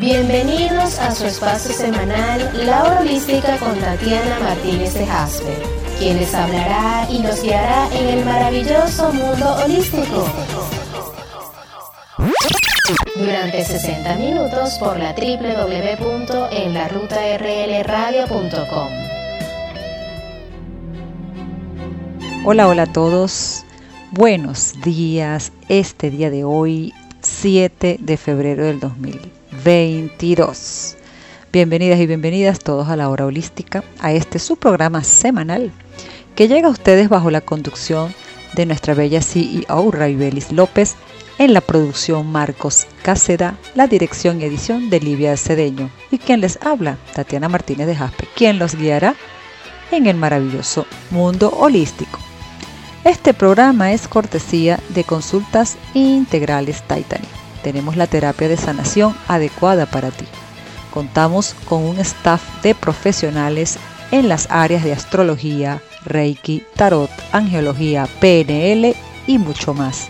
Bienvenidos a su espacio semanal La Holística con Tatiana Martínez de Jasper, quien les hablará y nos guiará en el maravilloso mundo holístico. Durante 60 minutos por la www.enlarutaRLradio.com. Hola, hola a todos. Buenos días. Este día de hoy, 7 de febrero del 2022. Bienvenidas y bienvenidas todos a la hora holística, a este su programa semanal que llega a ustedes bajo la conducción de nuestra bella CEO Raibelis López, en la producción Marcos Cáceda, la dirección y edición de Livia Cedeño y quien les habla, Tatiana Martínez de Jaspe, quien los guiará en el maravilloso mundo holístico. Este programa es cortesía de Consultas Integrales Titanic. Tenemos la terapia de sanación adecuada para ti. Contamos con un staff de profesionales en las áreas de astrología, reiki, tarot, angiología, PNL y mucho más.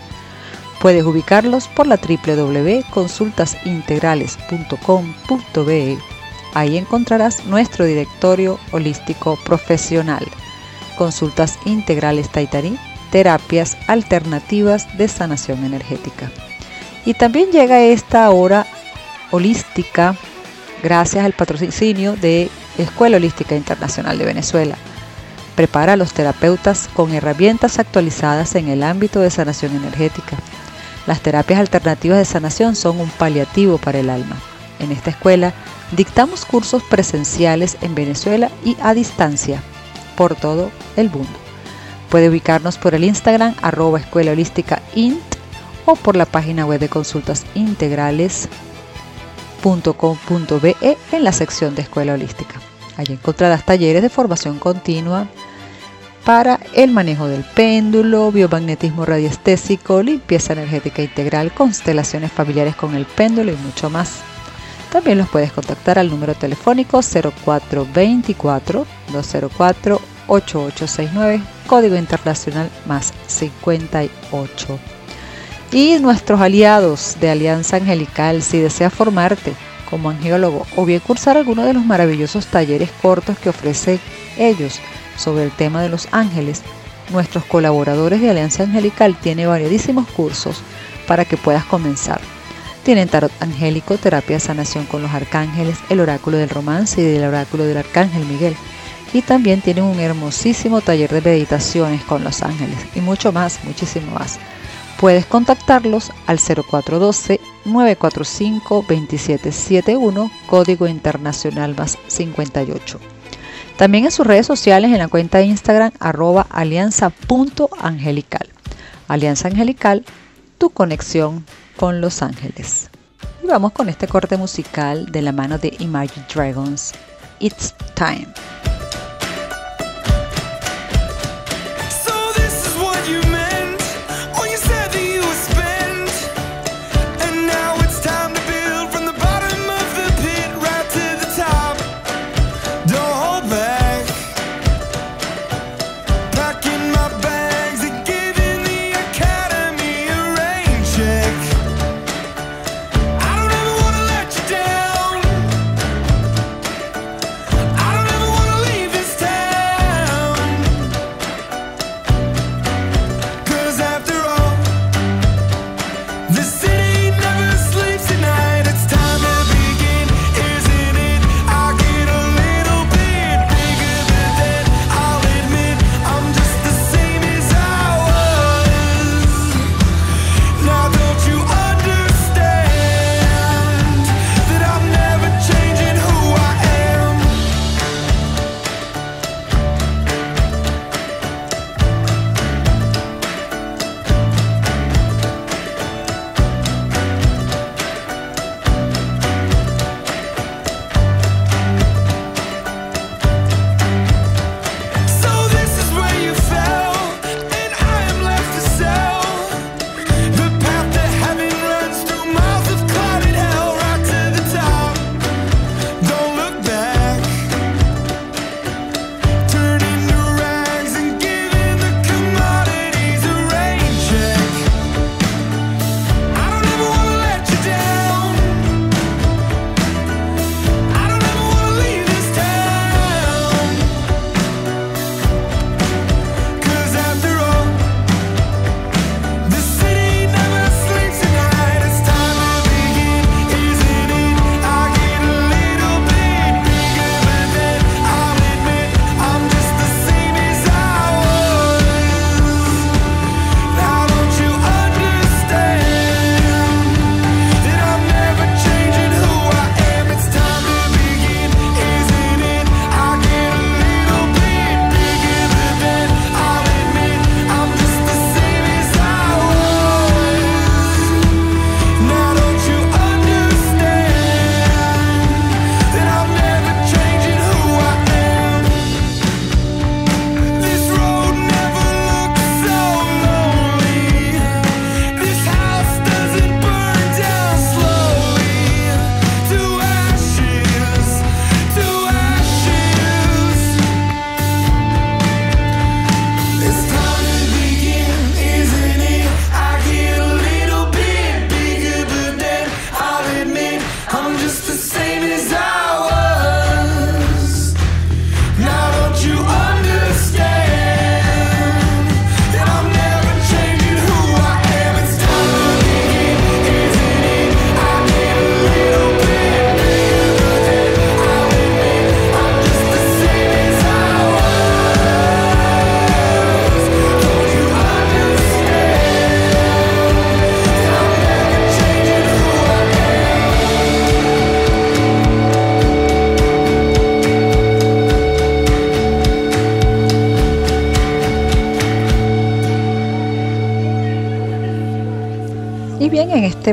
Puedes ubicarlos por la www.consultasintegrales.com.be. Ahí encontrarás nuestro directorio holístico profesional consultas integrales Taitarí, terapias alternativas de sanación energética. Y también llega esta hora holística gracias al patrocinio de Escuela Holística Internacional de Venezuela. Prepara a los terapeutas con herramientas actualizadas en el ámbito de sanación energética. Las terapias alternativas de sanación son un paliativo para el alma. En esta escuela dictamos cursos presenciales en Venezuela y a distancia por todo el mundo. Puede ubicarnos por el Instagram arroba o por la página web de consultas integrales.com.be en la sección de escuela holística. Allí encontrarás talleres de formación continua para el manejo del péndulo, biomagnetismo radiestésico, limpieza energética integral, constelaciones familiares con el péndulo y mucho más. También los puedes contactar al número telefónico 0424 204 8869, código internacional más 58. Y nuestros aliados de Alianza Angelical, si deseas formarte como angiólogo o bien cursar alguno de los maravillosos talleres cortos que ofrecen ellos sobre el tema de los ángeles, nuestros colaboradores de Alianza Angelical tienen variedísimos cursos para que puedas comenzar. Tienen tarot angélico, terapia de sanación con los arcángeles, el oráculo del romance y del oráculo del arcángel Miguel y también tienen un hermosísimo taller de meditaciones con los ángeles y mucho más, muchísimo más. Puedes contactarlos al 0412-945-2771, código internacional más 58. También en sus redes sociales en la cuenta de Instagram arroba alianza.angelical. Alianza Angelical, tu conexión con los ángeles. Y vamos con este corte musical de la mano de Imagine Dragons. It's time.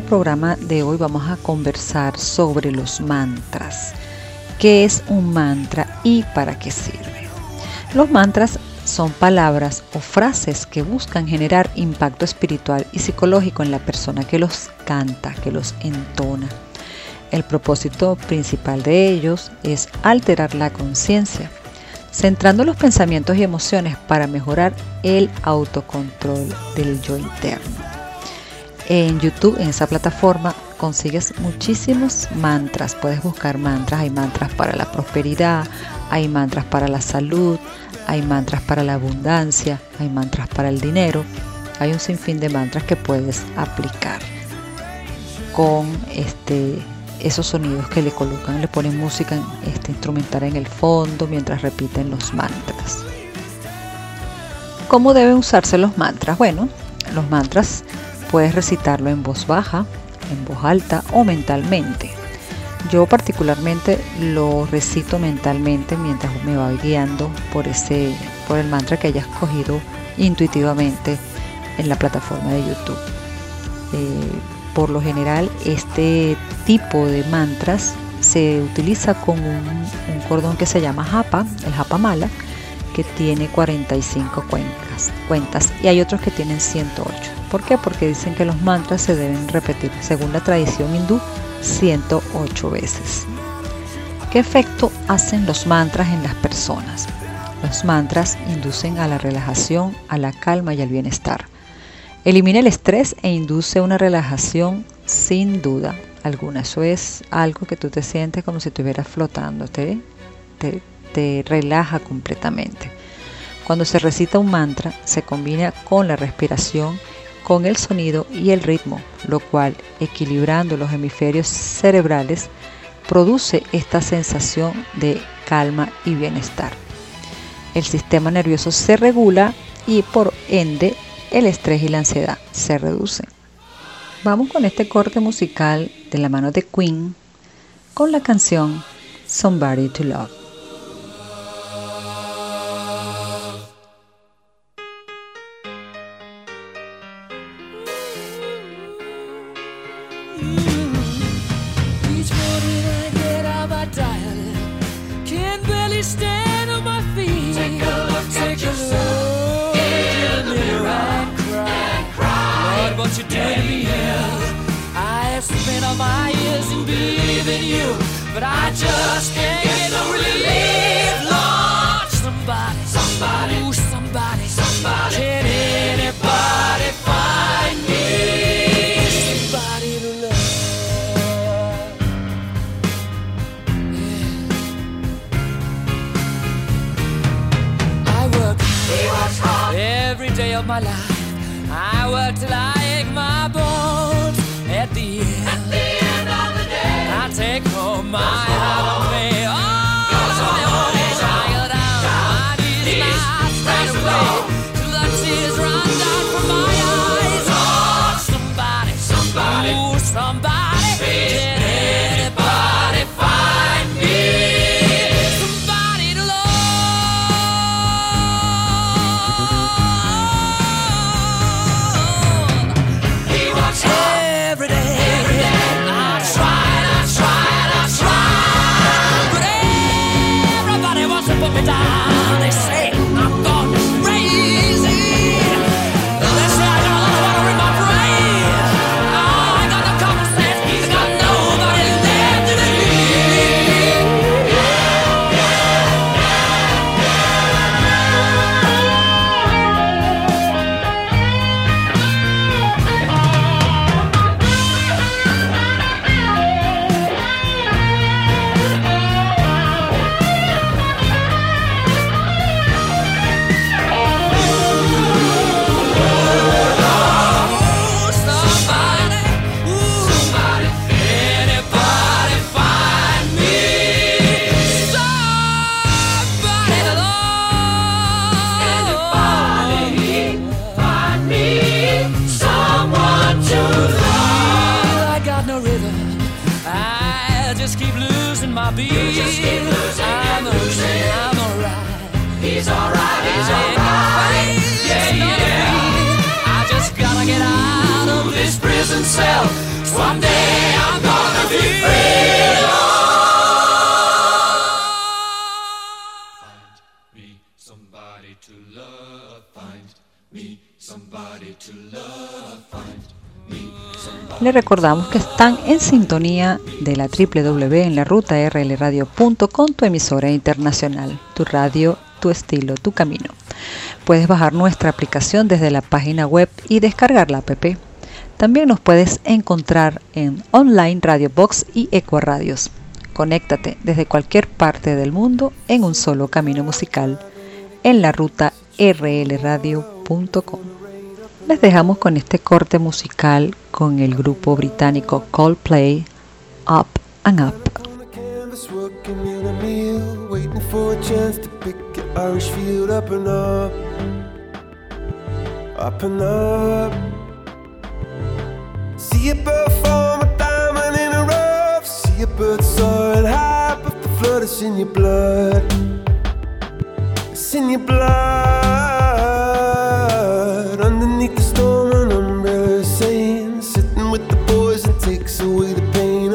Programa de hoy vamos a conversar sobre los mantras. ¿Qué es un mantra y para qué sirve? Los mantras son palabras o frases que buscan generar impacto espiritual y psicológico en la persona que los canta, que los entona. El propósito principal de ellos es alterar la conciencia, centrando los pensamientos y emociones para mejorar el autocontrol del yo interno. En YouTube, en esa plataforma, consigues muchísimos mantras. Puedes buscar mantras. Hay mantras para la prosperidad, hay mantras para la salud, hay mantras para la abundancia, hay mantras para el dinero. Hay un sinfín de mantras que puedes aplicar con este esos sonidos que le colocan, le ponen música este, instrumental en el fondo mientras repiten los mantras. ¿Cómo deben usarse los mantras? Bueno, los mantras puedes recitarlo en voz baja, en voz alta o mentalmente. Yo particularmente lo recito mentalmente mientras me voy guiando por ese por el mantra que hayas cogido intuitivamente en la plataforma de YouTube. Eh, por lo general este tipo de mantras se utiliza con un, cordón que se llama japa, el japa mala, que tiene 45 cuencas, cuentas y hay otros que tienen 108. ¿Por qué? Porque dicen que los mantras se deben repetir, según la tradición hindú, 108 veces. ¿Qué efecto hacen los mantras en las personas? Los mantras inducen a la relajación, a la calma y al bienestar. Elimina el estrés e induce una relajación sin duda alguna. Eso es algo que tú te sientes como si estuvieras flotando, te, te relaja completamente. Cuando se recita un mantra, se combina con la respiración, con el sonido y el ritmo, lo cual, equilibrando los hemisferios cerebrales, produce esta sensación de calma y bienestar. El sistema nervioso se regula y por ende el estrés y la ansiedad se reducen. Vamos con este corte musical de la mano de Queen con la canción Somebody to Love. up my ears and believe in you, but I just can't. My recordamos que están en sintonía de la www en la ruta rlradio.com, tu emisora internacional, tu radio, tu estilo, tu camino. Puedes bajar nuestra aplicación desde la página web y descargar la app. También nos puedes encontrar en online Radio Box y Eco Radios. Conéctate desde cualquier parte del mundo en un solo camino musical en la ruta rlradio.com. Les dejamos con este corte musical con el grupo británico Coldplay, Up and Up. Up and up. See a bird form a diamond in a rough. See a bird soaring high, but the flood is in your blood. It's in your blood.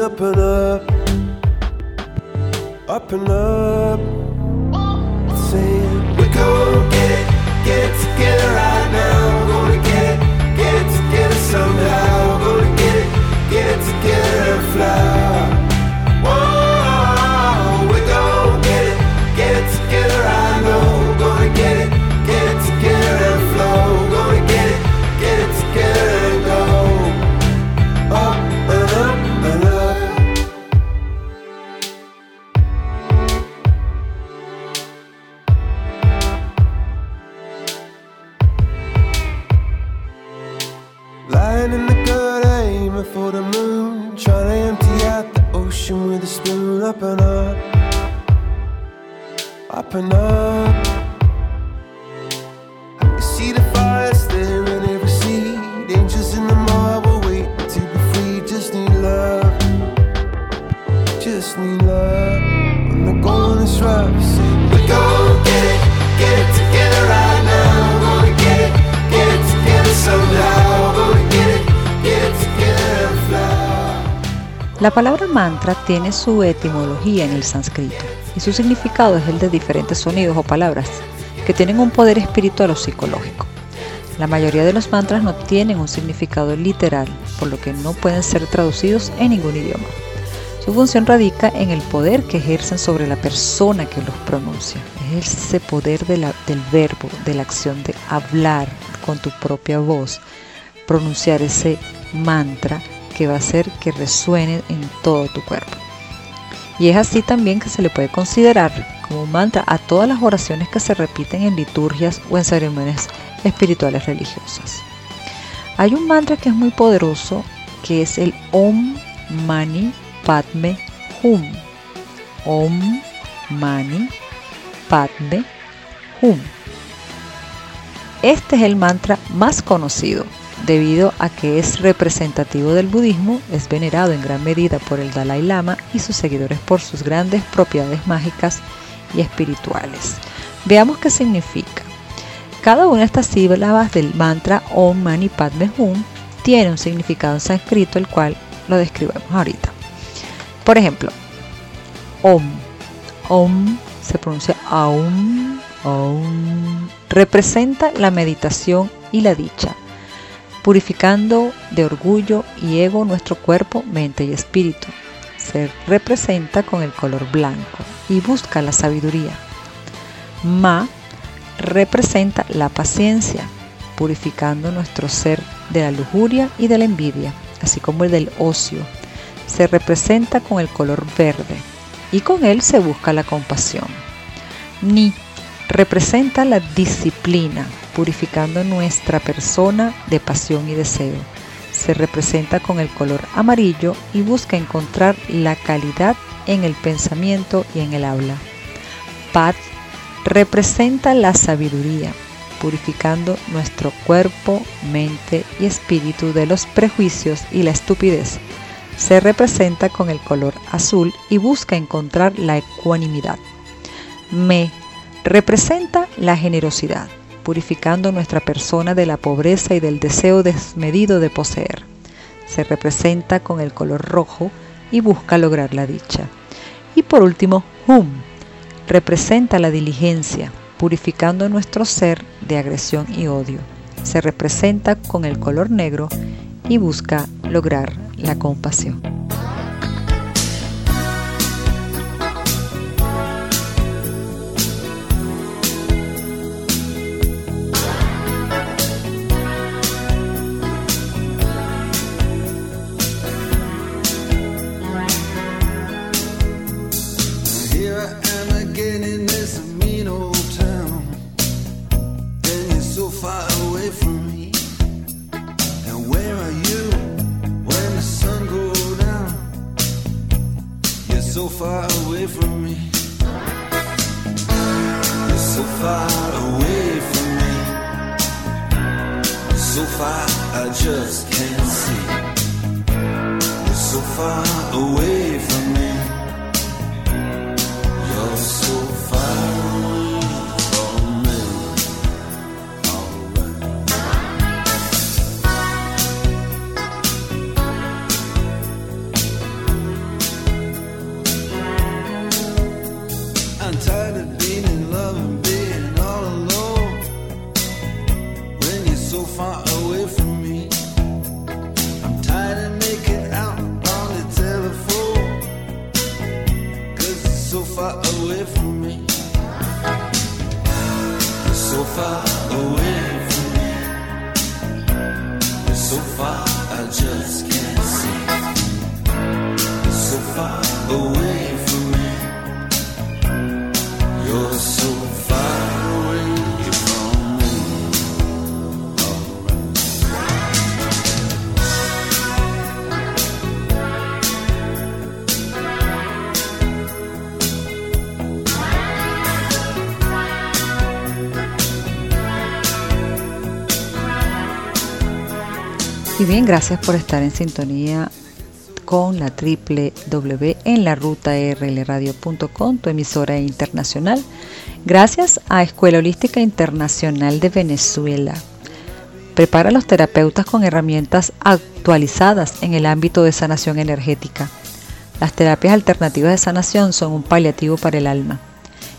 Up and up, up and up. Saying we gon' get it, get it together right now. We're gonna get it, get it together somehow. We're gonna get it, get it together and fly. Up and up, up and up. La palabra mantra tiene su etimología en el sánscrito y su significado es el de diferentes sonidos o palabras que tienen un poder espiritual o psicológico. La mayoría de los mantras no tienen un significado literal, por lo que no pueden ser traducidos en ningún idioma. Su función radica en el poder que ejercen sobre la persona que los pronuncia. Es ese poder del verbo, de la acción de hablar con tu propia voz, pronunciar ese mantra que va a hacer que resuene en todo tu cuerpo. Y es así también que se le puede considerar como un mantra a todas las oraciones que se repiten en liturgias o en ceremonias espirituales religiosas. Hay un mantra que es muy poderoso que es el Om Mani Padme Hum. Om Mani Padme Hum. Este es el mantra más conocido debido a que es representativo del budismo, es venerado en gran medida por el Dalai Lama y sus seguidores por sus grandes propiedades mágicas y espirituales. Veamos qué significa. Cada una de estas sílabas del mantra Om Mani Padme Hum tiene un significado en sánscrito, el cual lo describimos ahorita. Por ejemplo, Om. Om se pronuncia Aum. Om. Representa la meditación y la dicha purificando de orgullo y ego nuestro cuerpo, mente y espíritu. Se representa con el color blanco y busca la sabiduría. Ma representa la paciencia, purificando nuestro ser de la lujuria y de la envidia, así como el del ocio. Se representa con el color verde y con él se busca la compasión. Ni representa la disciplina, purificando nuestra persona de pasión y deseo. Se representa con el color amarillo y busca encontrar la calidad en el pensamiento y en el habla. Pat representa la sabiduría, purificando nuestro cuerpo, mente y espíritu de los prejuicios y la estupidez. Se representa con el color azul y busca encontrar la ecuanimidad. Me representa la generosidad, purificando nuestra persona de la pobreza y del deseo desmedido de poseer. se representa con el color rojo y busca lograr la dicha. Y por último, Hum representa la diligencia, purificando nuestro ser de agresión y odio. Se representa con el color negro y busca lograr la compasión. Y bien, gracias por estar en sintonía con la triple W en la ruta rlradio.com, tu emisora internacional. Gracias a Escuela Holística Internacional de Venezuela. Prepara a los terapeutas con herramientas actualizadas en el ámbito de sanación energética. Las terapias alternativas de sanación son un paliativo para el alma.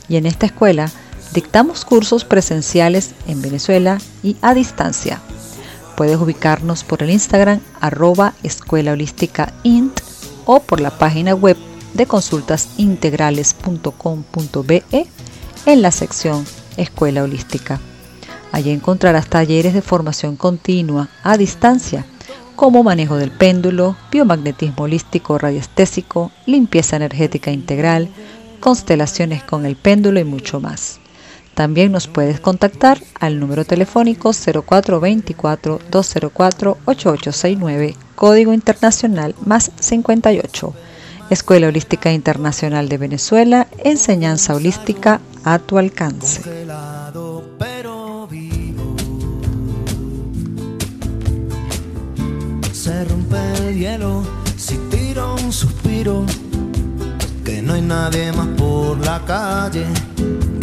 Y en esta escuela dictamos cursos presenciales en Venezuela y a distancia. Puedes ubicarnos por el Instagram arroba escuela holística int o por la página web de consultasintegrales.com.be en la sección Escuela Holística. Allí encontrarás talleres de formación continua a distancia como manejo del péndulo, biomagnetismo holístico radiestésico, limpieza energética integral, constelaciones con el péndulo y mucho más. También nos puedes contactar al número telefónico 0424-204-8869, código internacional más 58. Escuela Holística Internacional de Venezuela, enseñanza holística a tu alcance. Se rompe el hielo si tiro un suspiro. Que no hay nadie más por la calle.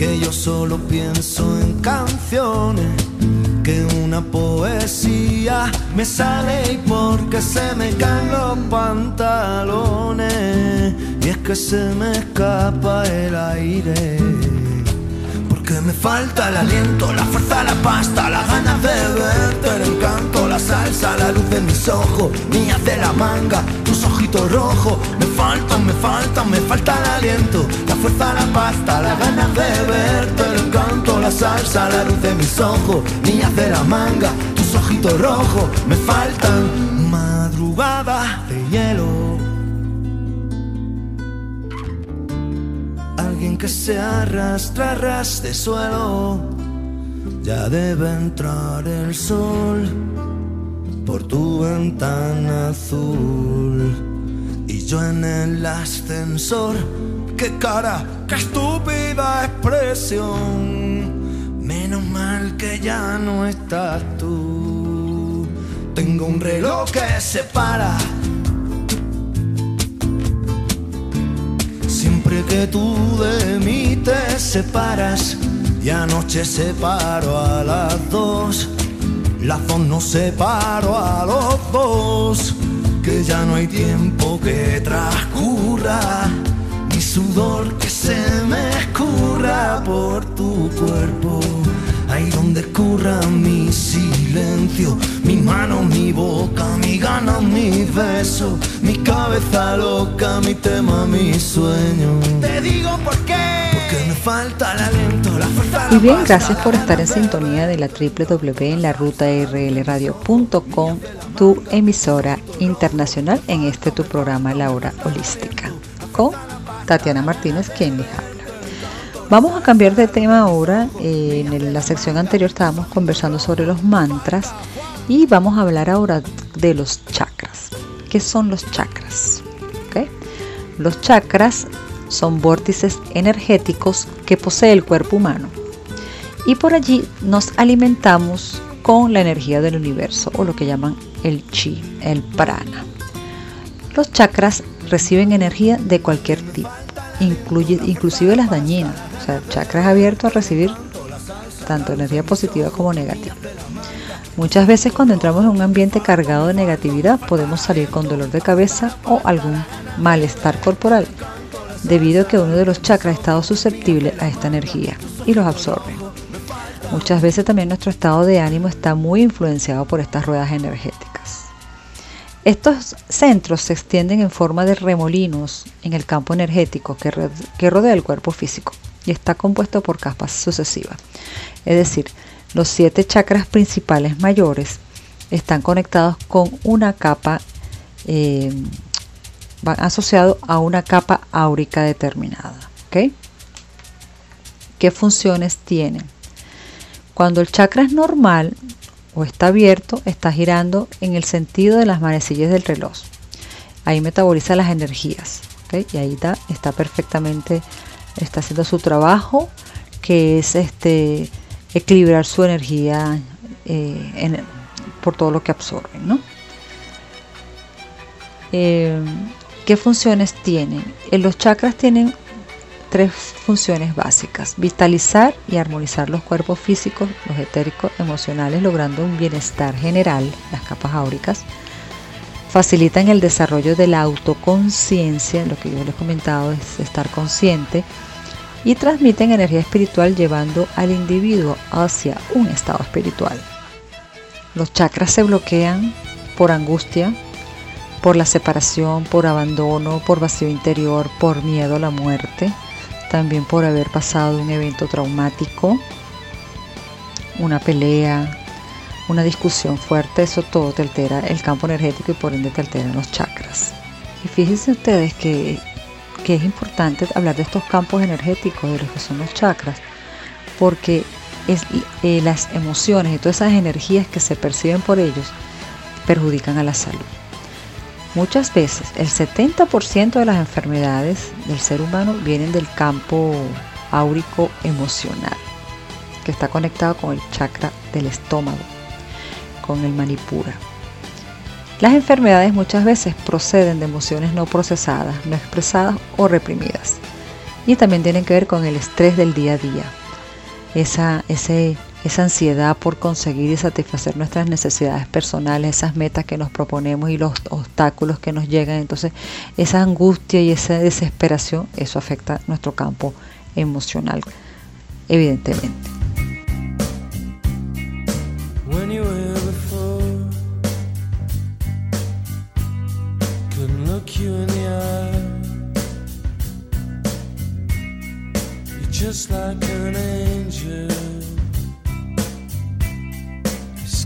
Que yo solo pienso en canciones. Que una poesía me sale y porque se me caen los pantalones. Y es que se me escapa el aire. Me falta el aliento, la fuerza, la pasta, las ganas de verte, el encanto, la salsa, la luz de mis ojos, niñas de la manga, tus ojitos rojos. Me faltan, me faltan, me falta el aliento, la fuerza, la pasta, las ganas de verte, el encanto, la salsa, la luz de mis ojos, niñas de la manga, tus ojitos rojos. Me faltan madrugada Que se arrastra ras de suelo. Ya debe entrar el sol por tu ventana azul. Y yo en el ascensor, qué cara, qué estúpida expresión. Menos mal que ya no estás tú. Tengo un reloj que se para Que tú de mí te separas y anoche separo a las dos, las dos nos separo a los dos. que ya no hay tiempo que transcurra, mi sudor que se me escurra por tu cuerpo. Ahí donde curra mi silencio, mi mano, mi boca, mi gana, mi beso, mi cabeza loca, mi tema, mi sueño. Te digo por qué. Porque me falta el aliento, la fuerza. Y bien, gracias por estar en sintonía de la www en la ruta rlradio.com, tu emisora internacional en este tu programa La Hora Holística, con Tatiana Martínez, quien habla. Vamos a cambiar de tema ahora. Eh, en la sección anterior estábamos conversando sobre los mantras y vamos a hablar ahora de los chakras. ¿Qué son los chakras? Los chakras son vórtices energéticos que posee el cuerpo humano y por allí nos alimentamos con la energía del universo o lo que llaman el chi, el prana. Los chakras reciben energía de cualquier tipo, incluye, inclusive las dañinas. O sea, el chakra es abierto a recibir tanto energía positiva como negativa. Muchas veces cuando entramos en un ambiente cargado de negatividad podemos salir con dolor de cabeza o algún malestar corporal, debido a que uno de los chakras ha estado susceptible a esta energía y los absorbe. Muchas veces también nuestro estado de ánimo está muy influenciado por estas ruedas energéticas. Estos centros se extienden en forma de remolinos en el campo energético que, ro- que rodea el cuerpo físico y está compuesto por capas sucesivas. Es decir, los siete chakras principales mayores están conectados con una capa, eh, van asociados a una capa áurica determinada. ¿Qué funciones tienen? Cuando el chakra es normal o está abierto, está girando en el sentido de las manecillas del reloj. Ahí metaboliza las energías. ¿ok? Y ahí está, perfectamente, está haciendo su trabajo, que es este equilibrar su energía eh, por todo lo que absorben. ¿no? Eh, ¿Qué funciones tienen? Eh, los chakras tienen tres funciones básicas, vitalizar y armonizar los cuerpos físicos, los etéricos, emocionales, logrando un bienestar general, las capas áuricas, facilitan el desarrollo de la autoconciencia, lo que yo les he comentado es estar consciente, y transmiten energía espiritual llevando al individuo hacia un estado espiritual. Los chakras se bloquean por angustia, por la separación, por abandono, por vacío interior, por miedo a la muerte, también por haber pasado un evento traumático, una pelea, una discusión fuerte, eso todo te altera el campo energético y por ende te alteran los chakras. Y fíjense ustedes que, que es importante hablar de estos campos energéticos, de los que son los chakras, porque es, eh, las emociones y todas esas energías que se perciben por ellos perjudican a la salud. Muchas veces el 70% de las enfermedades del ser humano vienen del campo áurico emocional, que está conectado con el chakra del estómago, con el manipura. Las enfermedades muchas veces proceden de emociones no procesadas, no expresadas o reprimidas. Y también tienen que ver con el estrés del día a día, esa, ese, esa ansiedad por conseguir y satisfacer nuestras necesidades personales, esas metas que nos proponemos y los obstáculos que nos llegan. Entonces, esa angustia y esa desesperación, eso afecta nuestro campo emocional, evidentemente.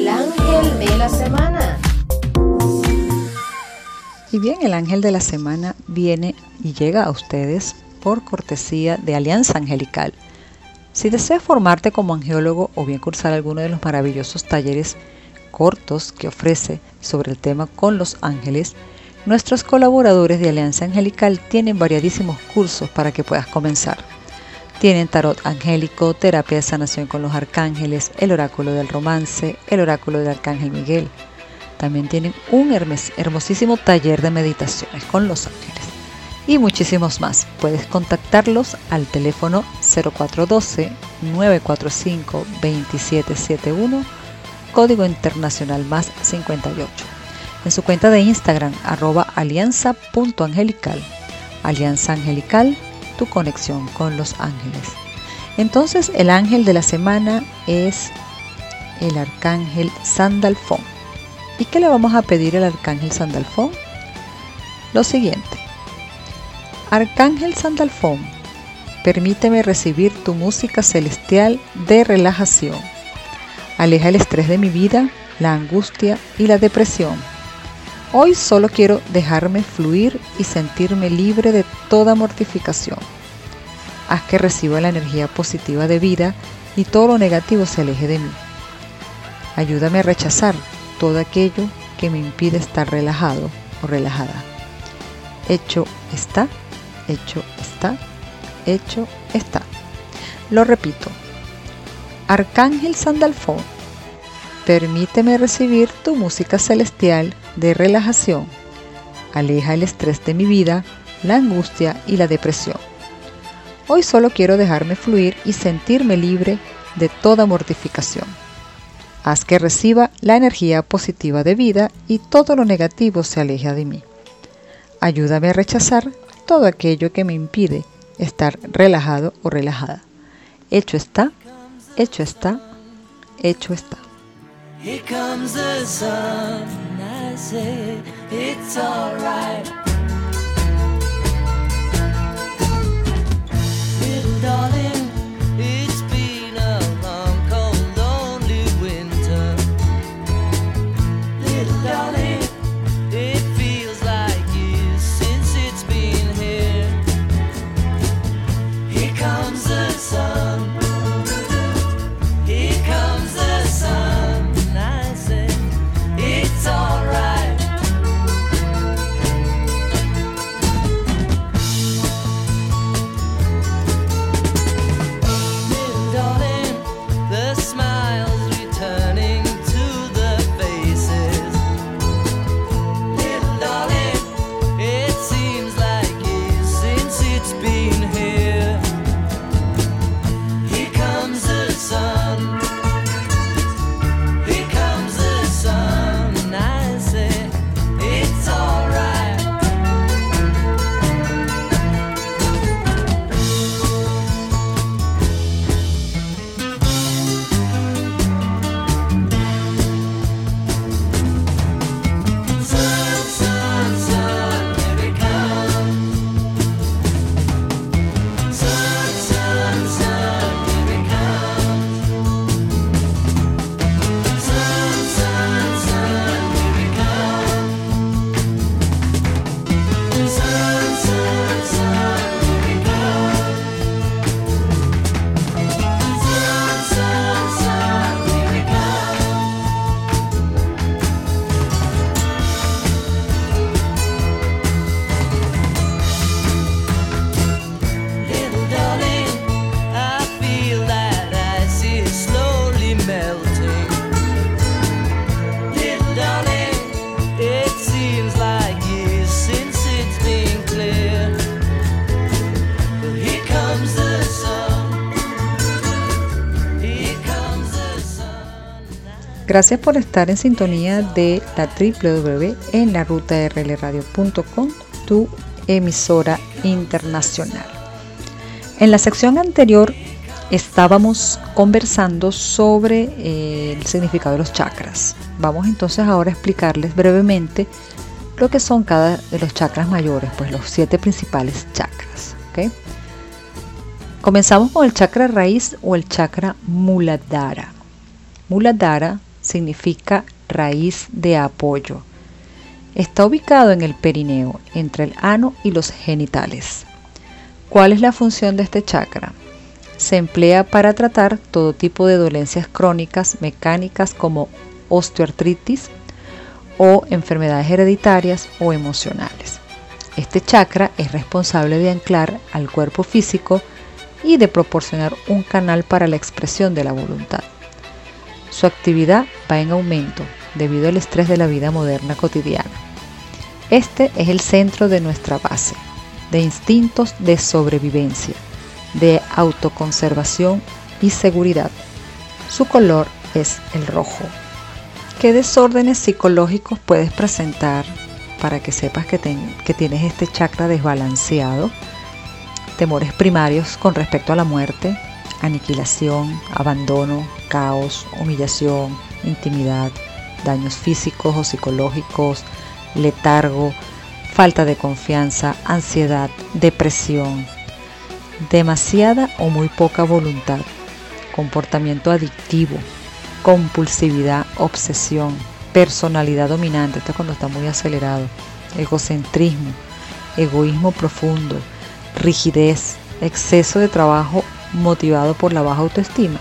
El ángel de la semana. Y bien, el ángel de la semana viene y llega a ustedes por cortesía de Alianza Angelical. Si deseas formarte como angiólogo o bien cursar alguno de los maravillosos talleres cortos que ofrece sobre el tema con los ángeles, nuestros colaboradores de Alianza Angelical tienen variadísimos cursos para que puedas comenzar. Tienen tarot angélico, terapia de sanación con los arcángeles, el oráculo del romance, el oráculo del arcángel Miguel. También tienen un hermosísimo taller de meditaciones con los ángeles. Y muchísimos más. Puedes contactarlos al teléfono 0412-945-2771, código internacional más 58. En su cuenta de Instagram, arroba alianza.angelical. Alianza Angelical, tu conexión con los ángeles. Entonces, el ángel de la semana es el arcángel Sandalfón. ¿Y qué le vamos a pedir al arcángel Sandalfón? Lo siguiente. Arcángel Sandalfón, permíteme recibir tu música celestial de relajación. Aleja el estrés de mi vida, la angustia y la depresión. Hoy solo quiero dejarme fluir y sentirme libre de toda mortificación. Haz que reciba la energía positiva de vida y todo lo negativo se aleje de mí. Ayúdame a rechazar todo aquello que me impide estar relajado o relajada. Hecho está, hecho está, hecho está. Lo repito. Arcángel Sandalfón, permíteme recibir tu música celestial de relajación. Aleja el estrés de mi vida, la angustia y la depresión. Hoy solo quiero dejarme fluir y sentirme libre de toda mortificación. Haz que reciba la energía positiva de vida y todo lo negativo se aleje de mí. Ayúdame a rechazar todo aquello que me impide estar relajado o relajada. Hecho está, hecho está, hecho está. I say it's alright. Little darling, Gracias por estar en sintonía de la www en la ruta rlradio.com, tu emisora internacional. En la sección anterior estábamos conversando sobre eh, el significado de los chakras. Vamos entonces ahora a explicarles brevemente lo que son cada de los chakras mayores, pues los siete principales chakras. Comenzamos con el chakra raíz o el chakra Muladhara. Muladhara significa raíz de apoyo. Está ubicado en el perineo, entre el ano y los genitales. ¿Cuál es la función de este chakra? Se emplea para tratar todo tipo de dolencias crónicas mecánicas como osteoartritis o enfermedades hereditarias o emocionales. Este chakra es responsable de anclar al cuerpo físico y de proporcionar un canal para la expresión de la voluntad. Su actividad va en aumento debido al estrés de la vida moderna cotidiana. Este es el centro de nuestra base, de instintos de sobrevivencia, de autoconservación y seguridad. Su color es el rojo. ¿Qué desórdenes psicológicos puedes presentar para que sepas que, tienes este chakra desbalanceado? Temores primarios con respecto a la muerte, aniquilación, abandono, caos, humillación, intimidad, daños físicos o psicológicos, letargo, falta de confianza, ansiedad, depresión, demasiada o muy poca voluntad, comportamiento adictivo, compulsividad, obsesión, personalidad dominante, esto cuando está muy acelerado, egocentrismo, egoísmo profundo, rigidez, exceso de trabajo motivado por la baja autoestima,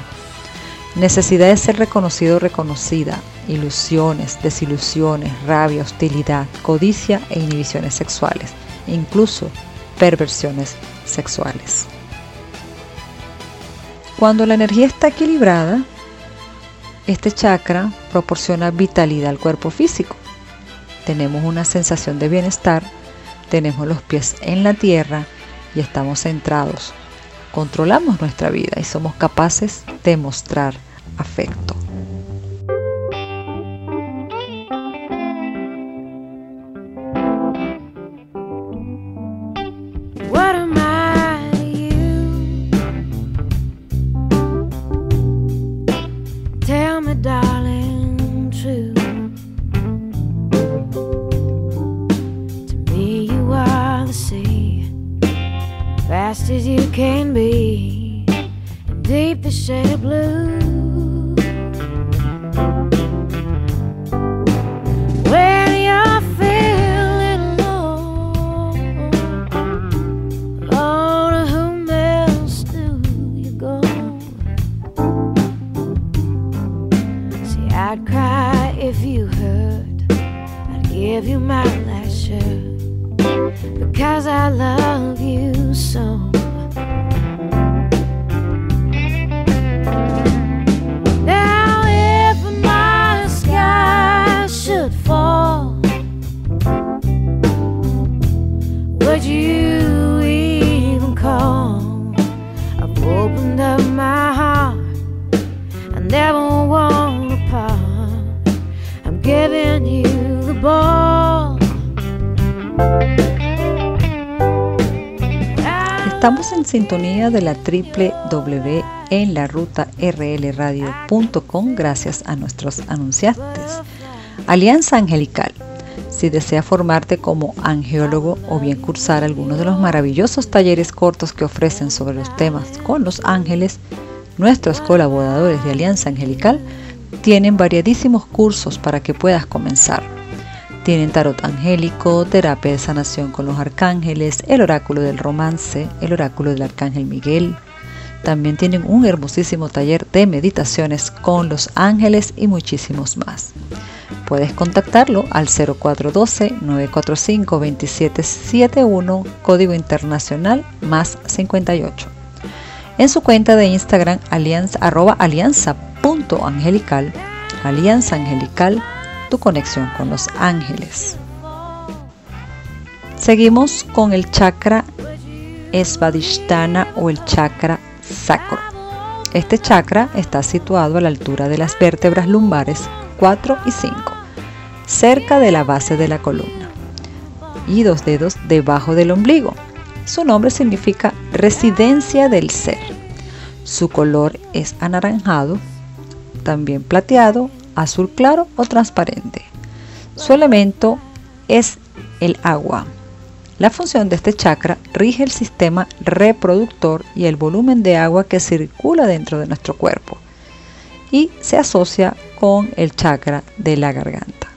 necesidad de ser reconocido o reconocida, ilusiones, desilusiones, rabia, hostilidad, codicia e inhibiciones sexuales, incluso perversiones sexuales. Cuando la energía está equilibrada, este chakra proporciona vitalidad al cuerpo físico. Tenemos una sensación de bienestar, tenemos los pies en la tierra y estamos centrados. Controlamos nuestra vida y somos capaces de mostrar afecto. My shirt because I love you so. Estamos en sintonía de la www en la ruta rlradio.com gracias a nuestros anunciantes. Alianza Angelical. Si desea formarte como angeólogo o bien cursar algunos de los maravillosos talleres cortos que ofrecen sobre los temas con los ángeles, nuestros colaboradores de Alianza Angelical tienen variadísimos cursos para que puedas comenzar. Tienen tarot angélico, terapia de sanación con los arcángeles, el oráculo del romance, el oráculo del arcángel Miguel. También tienen un hermosísimo taller de meditaciones con los ángeles y muchísimos más. Puedes contactarlo al 0412-945-2771, código internacional más 58. En su cuenta de Instagram, alianza, arroba alianza.angelical, alianza angelical, tu conexión con los ángeles. Seguimos con el chakra Svadhisthana o el chakra sacro. Este chakra está situado a la altura de las vértebras lumbares 4 y 5, cerca de la base de la columna, y dos dedos debajo del ombligo. Su nombre significa residencia del ser. Su color es anaranjado, también plateado, azul claro o transparente. Su elemento es el agua. La función de este chakra rige el sistema reproductor y el volumen de agua que circula dentro de nuestro cuerpo y se asocia con el chakra de la garganta.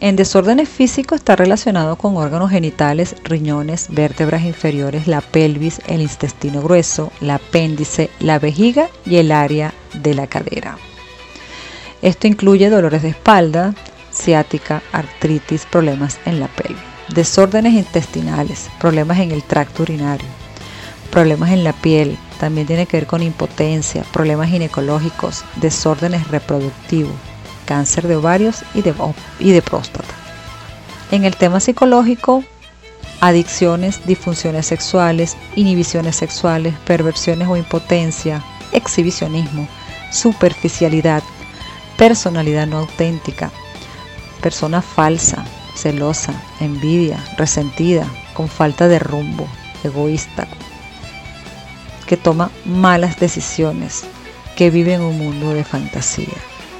En desórdenes físicos está relacionado con órganos genitales, riñones, vértebras inferiores, la pelvis, el intestino grueso, el apéndice, la vejiga y el área de la cadera. Esto incluye dolores de espalda, ciática, artritis, problemas en la pelvis desórdenes intestinales, problemas en el tracto urinario, problemas en la piel, también tiene que ver con impotencia, problemas ginecológicos, desórdenes reproductivos, cáncer de ovarios y de, y de próstata. En el tema psicológico, adicciones, disfunciones sexuales, inhibiciones sexuales, perversiones o impotencia, exhibicionismo, superficialidad, personalidad no auténtica, persona falsa, celosa, envidia, resentida, con falta de rumbo, egoísta, que toma malas decisiones, que vive en un mundo de fantasía.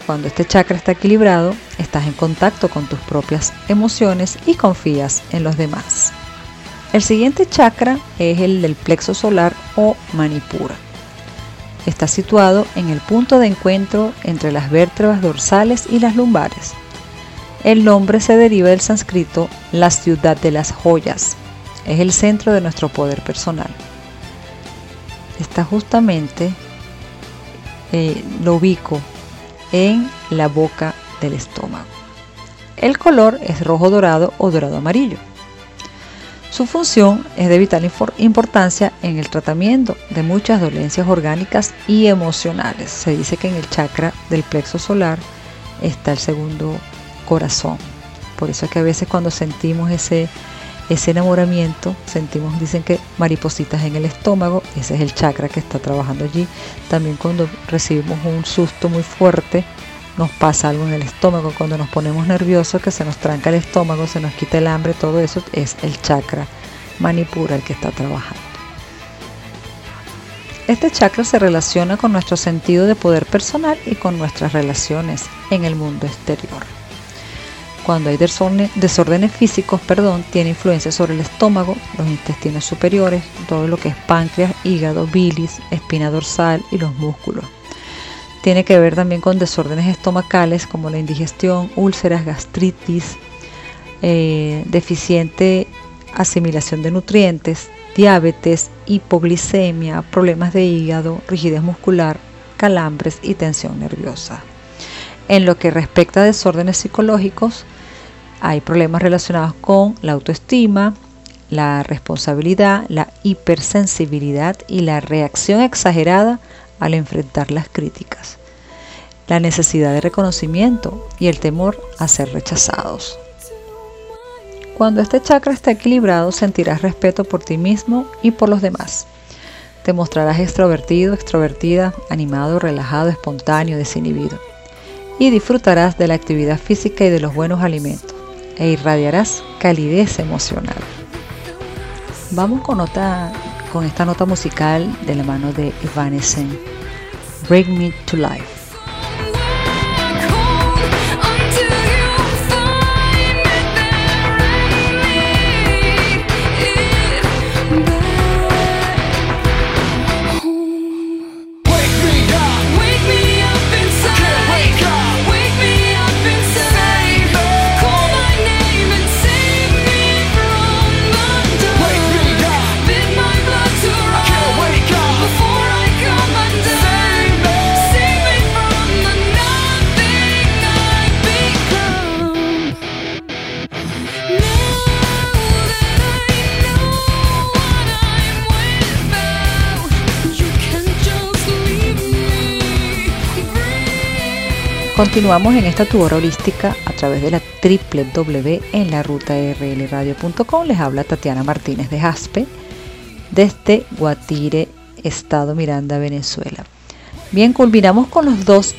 Cuando este chakra está equilibrado, estás en contacto con tus propias emociones y confías en los demás. El siguiente chakra es el del plexo solar o manipura. Está situado en el punto de encuentro entre las vértebras dorsales y las lumbares. El nombre se deriva del sánscrito la ciudad de las joyas. Es el centro de nuestro poder personal. Está justamente, eh, lo ubico en la boca del estómago. El color es rojo dorado o dorado amarillo. Su función es de vital importancia en el tratamiento de muchas dolencias orgánicas y emocionales. Se dice que en el chakra del plexo solar está el segundo corazón. Por eso es que a veces cuando sentimos ese, ese enamoramiento, sentimos, dicen que maripositas en el estómago, ese es el chakra que está trabajando allí. También cuando recibimos un susto muy fuerte, nos pasa algo en el estómago, cuando nos ponemos nerviosos, que se nos tranca el estómago, se nos quita el hambre, todo eso es el chakra manipura el que está trabajando. Este chakra se relaciona con nuestro sentido de poder personal y con nuestras relaciones en el mundo exterior. Cuando hay desórdenes físicos, perdón, tiene influencia sobre el estómago, los intestinos superiores, todo lo que es páncreas, hígado, bilis, espina dorsal y los músculos. Tiene que ver también con desórdenes estomacales como la indigestión, úlceras, gastritis, eh, deficiente asimilación de nutrientes, diabetes, hipoglicemia, problemas de hígado, rigidez muscular, calambres y tensión nerviosa. En lo que respecta a desórdenes psicológicos, hay problemas relacionados con la autoestima, la responsabilidad, la hipersensibilidad y la reacción exagerada al enfrentar las críticas, la necesidad de reconocimiento y el temor a ser rechazados. Cuando este chakra está equilibrado, sentirás respeto por ti mismo y por los demás. Te mostrarás extrovertido, extrovertida, animado, relajado, espontáneo, desinhibido. Y disfrutarás de la actividad física y de los buenos alimentos e irradiarás calidez emocional. Vamos con, con esta nota musical de la mano de Evanescence, Bring Me to Life. Continuamos en esta tu holística a través de la www en la ruta rlradio.com. Les habla Tatiana Martínez de Jaspe desde Guatire, Estado Miranda, Venezuela. Bien, culminamos con los dos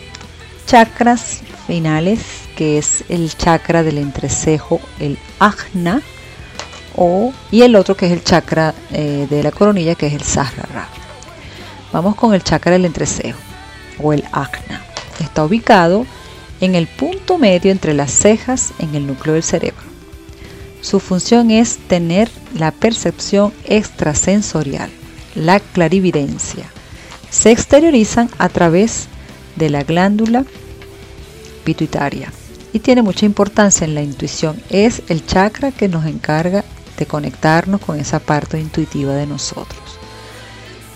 chakras finales, que es el chakra del entrecejo, el ajna, y el otro que es el chakra eh, de la coronilla, que es el sahasrara. Vamos con el chakra del entrecejo, o el ajna. Está ubicado en el punto medio entre las cejas en el núcleo del cerebro. Su función es tener la percepción extrasensorial, la clarividencia. Se exteriorizan a través de la glándula pituitaria y tiene mucha importancia en la intuición. Es el chakra que nos encarga de conectarnos con esa parte intuitiva de nosotros.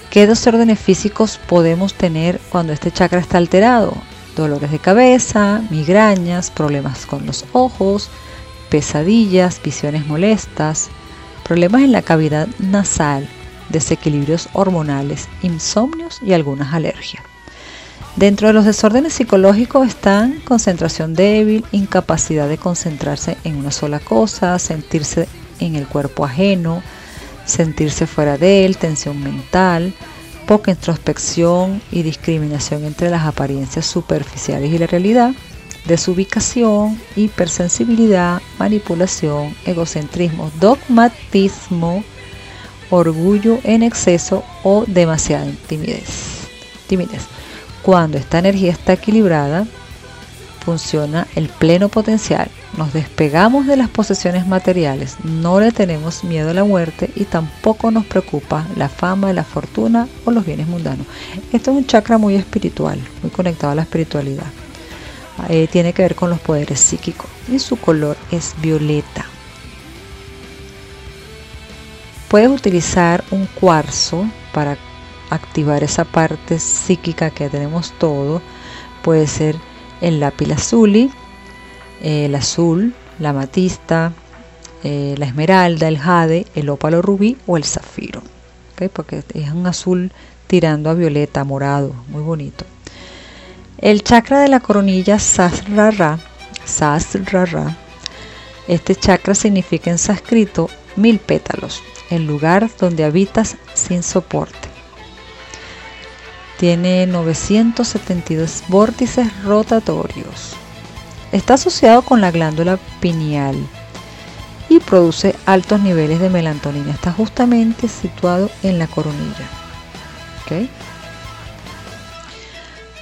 ¿Qué desórdenes físicos podemos tener cuando este chakra está alterado? Dolores de cabeza, migrañas, problemas con los ojos, pesadillas, visiones molestas, problemas en la cavidad nasal, desequilibrios hormonales, insomnios y algunas alergias. Dentro de los desórdenes psicológicos están concentración débil, incapacidad de concentrarse en una sola cosa, sentirse en el cuerpo ajeno, sentirse fuera de él, tensión mental, poca introspección y discriminación entre las apariencias superficiales y la realidad, desubicación, hipersensibilidad, manipulación, egocentrismo, dogmatismo, orgullo en exceso o demasiada timidez. timidez. Cuando esta energía está equilibrada, funciona el pleno potencial. Nos despegamos de las posesiones materiales, no le tenemos miedo a la muerte y tampoco nos preocupa la fama, la fortuna o los bienes mundanos. Esto es un chakra muy espiritual, muy conectado a la espiritualidad. Eh, tiene que ver con los poderes psíquicos y su color es violeta. Puedes utilizar un cuarzo para activar esa parte psíquica que tenemos todo. Puede ser el lápiz azuli, el azul, la matista, eh, la esmeralda, el jade, el ópalo rubí o el zafiro. Porque es un azul tirando a violeta, morado, muy bonito. El chakra de la coronilla Sasrara, Sasrara, este chakra significa en sánscrito mil pétalos, el lugar donde habitas sin soporte tiene 972 vórtices rotatorios. Está asociado con la glándula pineal y produce altos niveles de melatonina. Está justamente situado en la coronilla.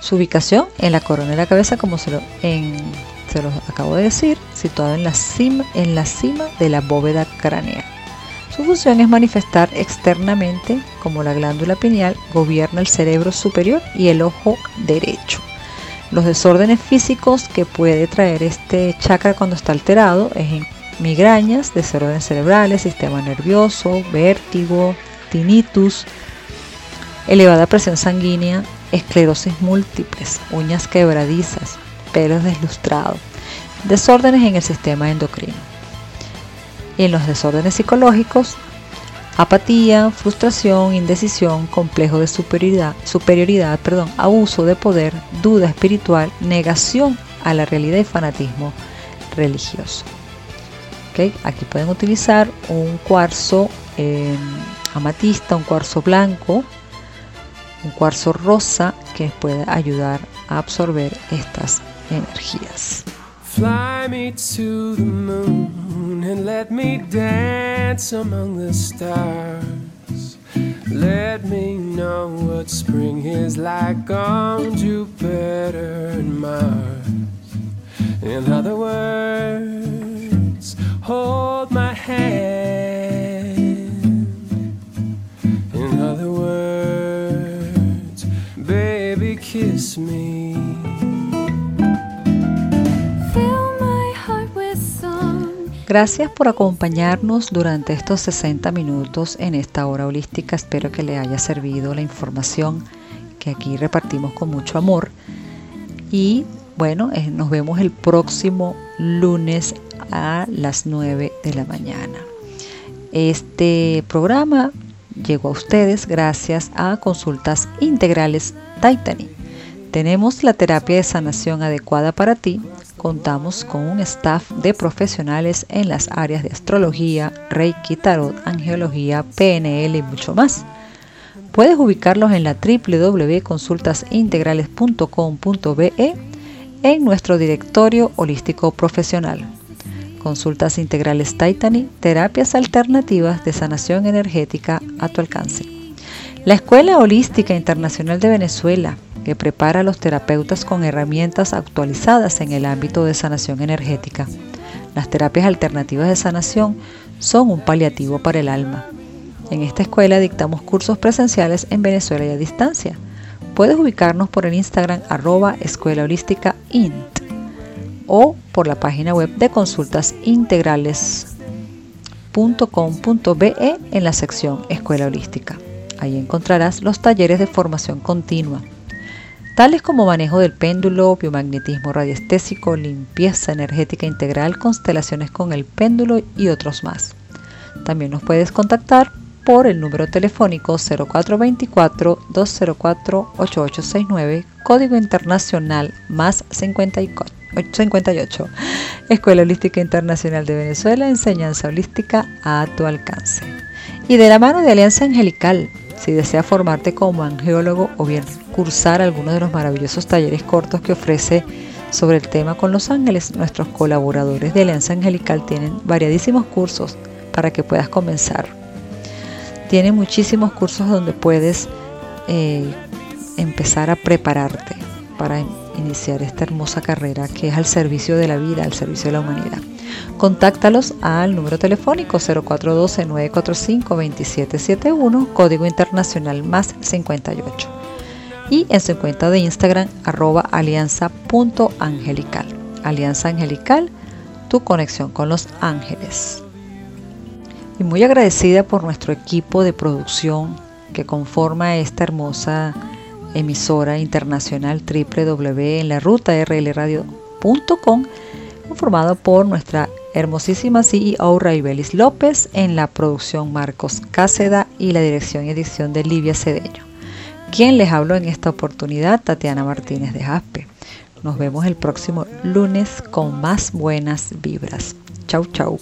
Su ubicación en la corona de la cabeza, como se lo, se lo acabo de decir, situado en la cima, en la cima de la bóveda craneal. Su función es manifestar externamente como la glándula pineal gobierna el cerebro superior y el ojo derecho. Los desórdenes físicos que puede traer este chakra cuando está alterado es migrañas, desórdenes cerebrales, sistema nervioso, vértigo, tinnitus, elevada presión sanguínea, esclerosis múltiples, uñas quebradizas, pelos deslustrados, desórdenes en el sistema endocrino en los desórdenes psicológicos, apatía, frustración, indecisión, complejo de superioridad, superioridad perdón, abuso de poder, duda espiritual, negación a la realidad y fanatismo religioso. Aquí pueden utilizar un cuarzo em, amatista, un cuarzo blanco, un cuarzo rosa que puede ayudar a absorber estas energías. Fly me to the moon and let me dance among the stars. Let me know what spring is like on Jupiter and Mars. In other words, hold my hand. In other words, baby, kiss me. Gracias por acompañarnos durante estos 60 minutos en esta hora holística. Espero que le haya servido la información que aquí repartimos con mucho amor. Y bueno, eh, nos vemos el próximo lunes a las 9 de la mañana. Este programa llegó a ustedes gracias a Consultas Integrales Titanic. Tenemos la terapia de sanación adecuada para ti contamos con un staff de profesionales en las áreas de astrología, reiki, tarot, angeología, PNL y mucho más. Puedes ubicarlos en la www.consultasintegrales.com.be en nuestro directorio holístico profesional. Consultas integrales Titani, terapias alternativas de sanación energética a tu alcance. La Escuela Holística Internacional de Venezuela, que prepara a los terapeutas con herramientas actualizadas en el ámbito de sanación energética. Las terapias alternativas de sanación son un paliativo para el alma. En esta escuela dictamos cursos presenciales en Venezuela y a distancia. Puedes ubicarnos por el Instagram arroba escuela holística int o por la página web de consultas integrales.com.be en la sección Escuela Holística. Ahí encontrarás los talleres de formación continua, tales como manejo del péndulo, biomagnetismo radiestésico, limpieza energética integral, constelaciones con el péndulo y otros más. También nos puedes contactar por el número telefónico 0424-204-8869, código internacional más 58. Escuela Holística Internacional de Venezuela, enseñanza holística a tu alcance. Y de la mano de Alianza Angelical, si deseas formarte como angeólogo o bien cursar alguno de los maravillosos talleres cortos que ofrece sobre el tema con los ángeles, nuestros colaboradores de Alianza Angelical tienen variadísimos cursos para que puedas comenzar. Tiene muchísimos cursos donde puedes eh, empezar a prepararte para iniciar esta hermosa carrera que es al servicio de la vida, al servicio de la humanidad. Contáctalos al número telefónico 0412-945-2771, código internacional más 58. Y en su cuenta de Instagram, arroba alianza.angelical. Alianza Angelical, tu conexión con los ángeles. Y muy agradecida por nuestro equipo de producción que conforma esta hermosa emisora internacional www en la ruta rlradio.com formado por nuestra hermosísima CEO Raibelis López, en la producción Marcos Cáceda y la dirección y edición de Livia Cedeño. Quien les habló en esta oportunidad, Tatiana Martínez de Jaspe. Nos vemos el próximo lunes con más buenas vibras. Chau, chau.